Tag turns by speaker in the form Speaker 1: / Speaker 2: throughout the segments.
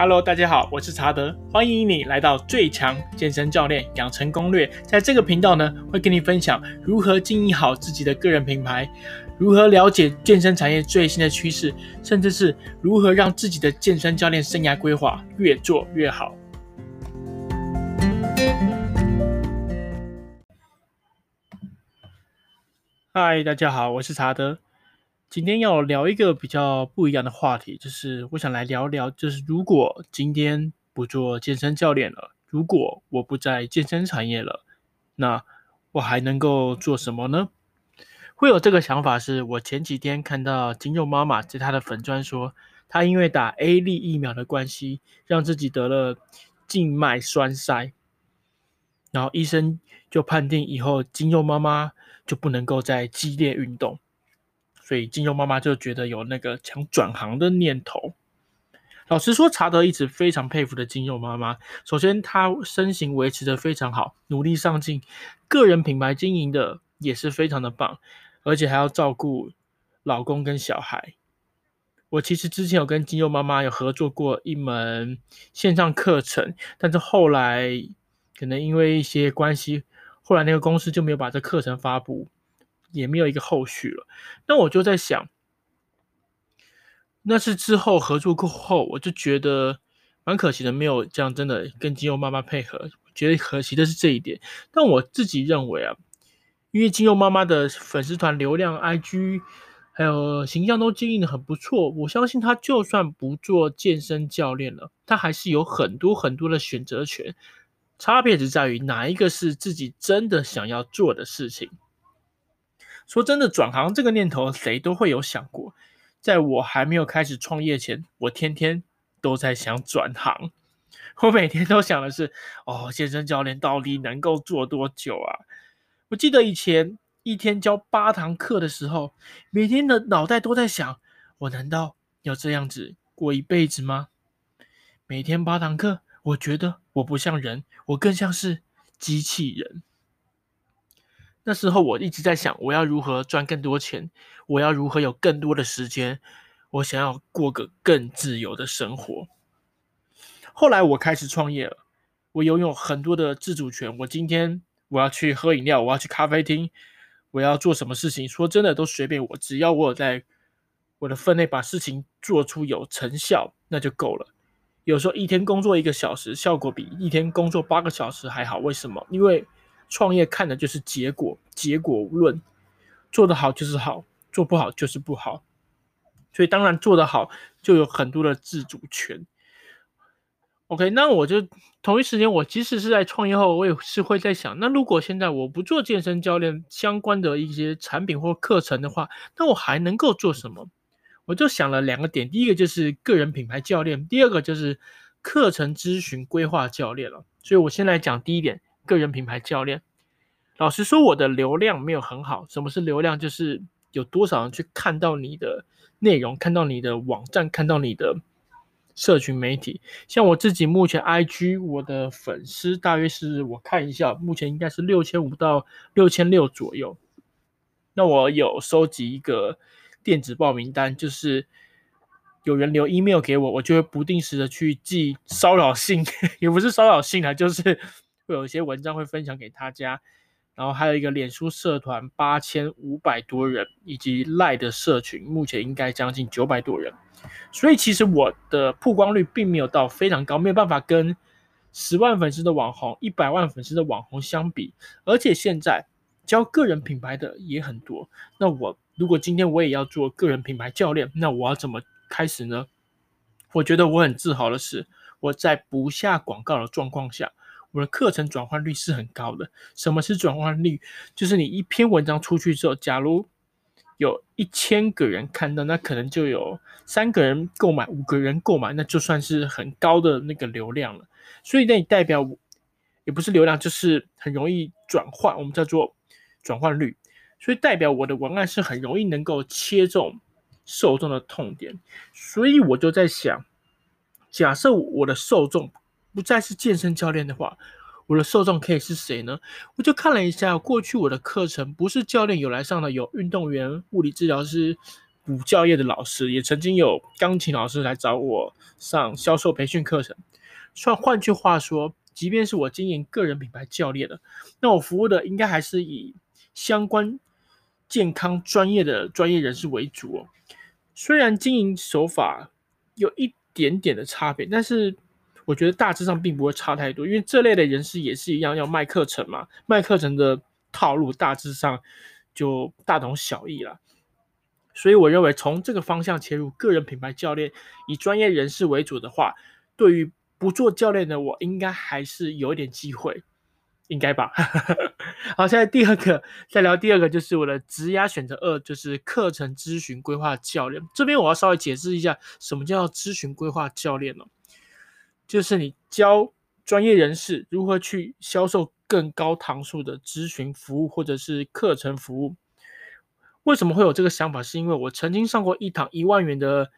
Speaker 1: Hello，大家好，我是查德，欢迎你来到最强健身教练养成攻略。在这个频道呢，会跟你分享如何经营好自己的个人品牌，如何了解健身产业最新的趋势，甚至是如何让自己的健身教练生涯规划越做越好。嗨，大家好，我是查德。今天要聊一个比较不一样的话题，就是我想来聊聊，就是如果今天不做健身教练了，如果我不在健身产业了，那我还能够做什么呢？会有这个想法，是我前几天看到筋肉妈妈在她的粉专说，她因为打 A 粒疫苗的关系，让自己得了静脉栓塞，然后医生就判定以后筋肉妈妈就不能够再激烈运动。所以金佑妈妈就觉得有那个想转行的念头。老实说，查德一直非常佩服的金佑妈妈。首先，她身形维持的非常好，努力上进，个人品牌经营的也是非常的棒，而且还要照顾老公跟小孩。我其实之前有跟金佑妈妈有合作过一门线上课程，但是后来可能因为一些关系，后来那个公司就没有把这课程发布。也没有一个后续了，那我就在想，那是之后合作过后，我就觉得蛮可惜的，没有这样真的跟筋肉妈妈配合，觉得可惜的是这一点。但我自己认为啊，因为筋肉妈妈的粉丝团流量、IG 还有形象都经营的很不错，我相信她就算不做健身教练了，她还是有很多很多的选择权，差别只在于哪一个是自己真的想要做的事情。说真的，转行这个念头谁都会有想过。在我还没有开始创业前，我天天都在想转行。我每天都想的是，哦，健身教练到底能够做多久啊？我记得以前一天教八堂课的时候，每天的脑袋都在想：我难道要这样子过一辈子吗？每天八堂课，我觉得我不像人，我更像是机器人。那时候我一直在想，我要如何赚更多钱，我要如何有更多的时间，我想要过个更自由的生活。后来我开始创业了，我拥有很多的自主权。我今天我要去喝饮料，我要去咖啡厅，我要做什么事情，说真的都随便我，只要我有在我的分内把事情做出有成效，那就够了。有时候一天工作一个小时，效果比一天工作八个小时还好。为什么？因为创业看的就是结果，结果无论，做得好就是好，做不好就是不好。所以当然做得好就有很多的自主权。OK，那我就同一时间，我即使是在创业后，我也是会在想，那如果现在我不做健身教练相关的一些产品或课程的话，那我还能够做什么？我就想了两个点，第一个就是个人品牌教练，第二个就是课程咨询规划教练了。所以我先来讲第一点。个人品牌教练，老实说，我的流量没有很好。什么是流量？就是有多少人去看到你的内容，看到你的网站，看到你的社群媒体。像我自己目前 IG 我的粉丝大约是我看一下，目前应该是六千五到六千六左右。那我有收集一个电子报名单，就是有人留 email 给我，我就会不定时的去寄骚扰信，也不是骚扰信啊，就是。会有一些文章会分享给大家，然后还有一个脸书社团八千五百多人，以及赖的社群目前应该将近九百多人，所以其实我的曝光率并没有到非常高，没有办法跟十万粉丝的网红、一百万粉丝的网红相比。而且现在教个人品牌的也很多，那我如果今天我也要做个人品牌教练，那我要怎么开始呢？我觉得我很自豪的是，我在不下广告的状况下。我的课程转换率是很高的。什么是转换率？就是你一篇文章出去之后，假如有一千个人看到，那可能就有三个人购买，五个人购买，那就算是很高的那个流量了。所以那也代表也不是流量，就是很容易转换，我们叫做转换率。所以代表我的文案是很容易能够切中受众的痛点。所以我就在想，假设我的受众。不再是健身教练的话，我的受众可以是谁呢？我就看了一下过去我的课程，不是教练有来上的，有运动员、物理治疗师、补教业的老师，也曾经有钢琴老师来找我上销售培训课程。算换句话说，即便是我经营个人品牌教练的，那我服务的应该还是以相关健康专业的专业人士为主哦。虽然经营手法有一点点的差别，但是我觉得大致上并不会差太多，因为这类的人士也是一样要卖课程嘛，卖课程的套路大致上就大同小异了。所以我认为从这个方向切入，个人品牌教练以专业人士为主的话，对于不做教练的我，应该还是有一点机会，应该吧？好，现在第二个再聊第二个，就是我的职涯选择二，就是课程咨询规划教练。这边我要稍微解释一下，什么叫咨询规划教练呢？就是你教专业人士如何去销售更高堂数的咨询服务或者是课程服务。为什么会有这个想法？是因为我曾经上过一堂一万元的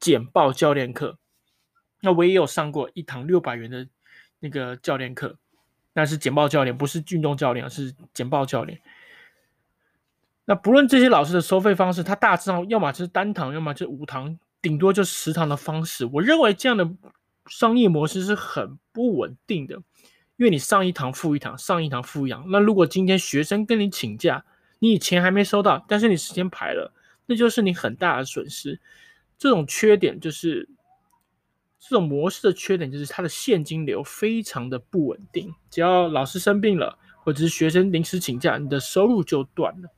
Speaker 1: 简报教练课，那我也有上过一堂六百元的那个教练课，那是简报教练，不是运动教练，是简报教练。那不论这些老师的收费方式，他大致上要么就是单堂，要么就是五堂，顶多就十堂的方式。我认为这样的商业模式是很不稳定的，因为你上一堂付一堂，上一堂付一堂。那如果今天学生跟你请假，你以前还没收到，但是你时间排了，那就是你很大的损失。这种缺点就是，这种模式的缺点就是它的现金流非常的不稳定。只要老师生病了，或者是学生临时请假，你的收入就断了。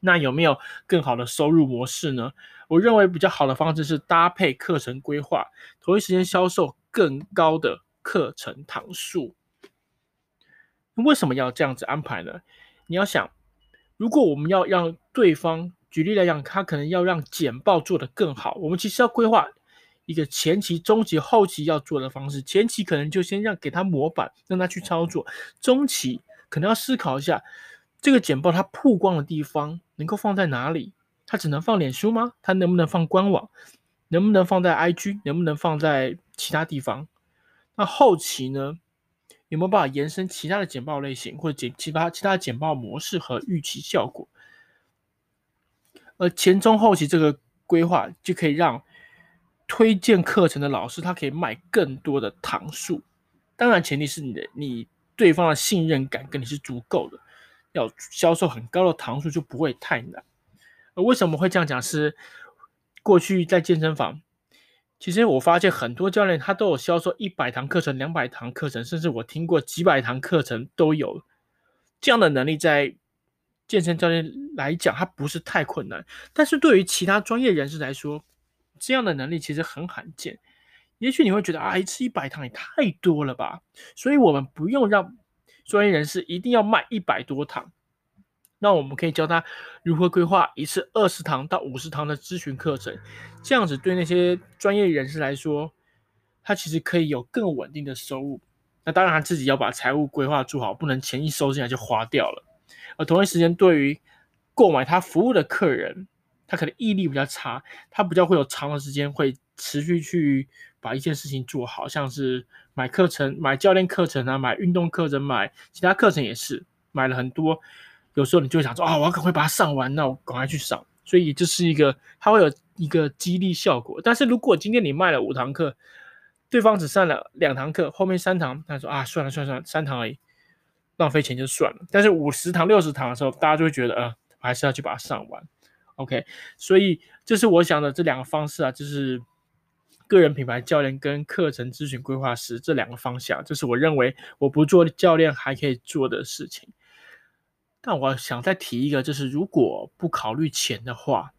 Speaker 1: 那有没有更好的收入模式呢？我认为比较好的方式是搭配课程规划，同一时间销售更高的课程堂数。为什么要这样子安排呢？你要想。如果我们要让对方，举例来讲，他可能要让简报做得更好，我们其实要规划一个前期、中期、后期要做的方式。前期可能就先让给他模板，让他去操作；中期可能要思考一下，这个简报它曝光的地方能够放在哪里？它只能放脸书吗？它能不能放官网？能不能放在 IG？能不能放在其他地方？那后期呢？有没有办法延伸其他的简报类型，或者简其他其他的简报模式和预期效果？而前中后期这个规划就可以让推荐课程的老师他可以卖更多的堂数。当然，前提是你的你对方的信任感跟你是足够的，要销售很高的堂数就不会太难。而为什么会这样讲？是过去在健身房。其实我发现很多教练他都有销售一百堂课程、两百堂课程，甚至我听过几百堂课程都有这样的能力，在健身教练来讲，他不是太困难。但是对于其他专业人士来说，这样的能力其实很罕见。也许你会觉得啊，一次一百堂也太多了吧？所以我们不用让专业人士一定要卖一百多堂。那我们可以教他如何规划一次二十堂到五十堂的咨询课程，这样子对那些专业人士来说，他其实可以有更稳定的收入。那当然他自己要把财务规划做好，不能钱一收进来就花掉了。而同一时间，对于购买他服务的客人，他可能毅力比较差，他比较会有长的时间会持续去把一件事情做好，像是买课程、买教练课程啊，买运动课程、买其他课程也是买了很多。有时候你就会想说啊，我要赶快把它上完，那我赶快去上。所以这是一个，它会有一个激励效果。但是如果今天你卖了五堂课，对方只上了两堂课，后面三堂，他说啊，算了算了算了，三堂而已，浪费钱就算了。但是五十堂、六十堂的时候，大家就会觉得，呃，我还是要去把它上完。OK，所以这是我想的这两个方式啊，就是个人品牌教练跟课程咨询规划师这两个方向，这是我认为我不做教练还可以做的事情。但我想再提一个，就是如果不考虑钱的话，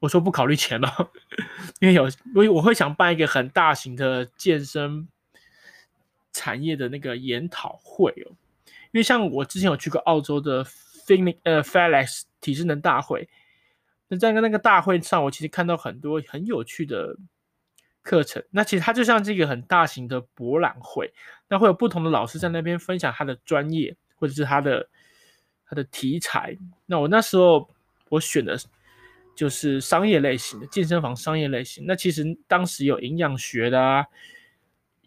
Speaker 1: 我说不考虑钱了，因为有，我我会想办一个很大型的健身产业的那个研讨会哦。因为像我之前有去过澳洲的 Fitness 呃 FedEx 体智能大会，那在那个大会上，我其实看到很多很有趣的课程。那其实它就像这个很大型的博览会，那会有不同的老师在那边分享他的专业或者是他的。它的题材，那我那时候我选的就是商业类型的健身房商业类型。那其实当时有营养学的啊、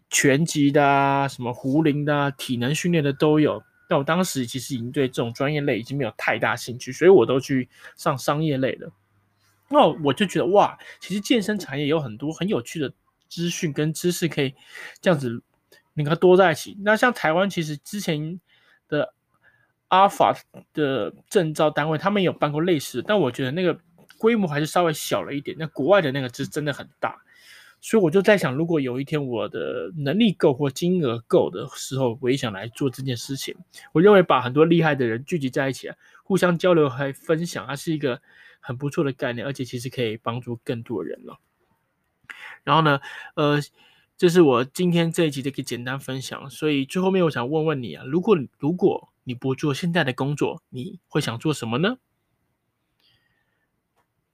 Speaker 1: 拳击的啊、什么壶铃的啊、体能训练的都有。但我当时其实已经对这种专业类已经没有太大兴趣，所以我都去上商业类的。那我就觉得哇，其实健身产业有很多很有趣的资讯跟知识可以这样子，你看多在一起。那像台湾其实之前的 Alpha 的证照单位，他们有办过类似的，但我觉得那个规模还是稍微小了一点。那国外的那个是真的很大，所以我就在想，如果有一天我的能力够或金额够的时候，我也想来做这件事情。我认为把很多厉害的人聚集在一起，互相交流和分享，它是一个。很不错的概念，而且其实可以帮助更多人了。然后呢，呃，这是我今天这一集的一个简单分享。所以最后面我想问问你啊，如果如果你不做现在的工作，你会想做什么呢？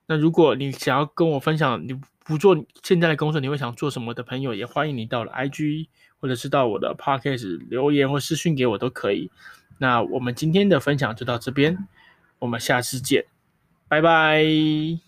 Speaker 1: 那如果你想要跟我分享你不做现在的工作，你会想做什么的朋友，也欢迎你到了 IG 或者是到我的 Podcast 留言或私讯给我都可以。那我们今天的分享就到这边，我们下次见。拜拜。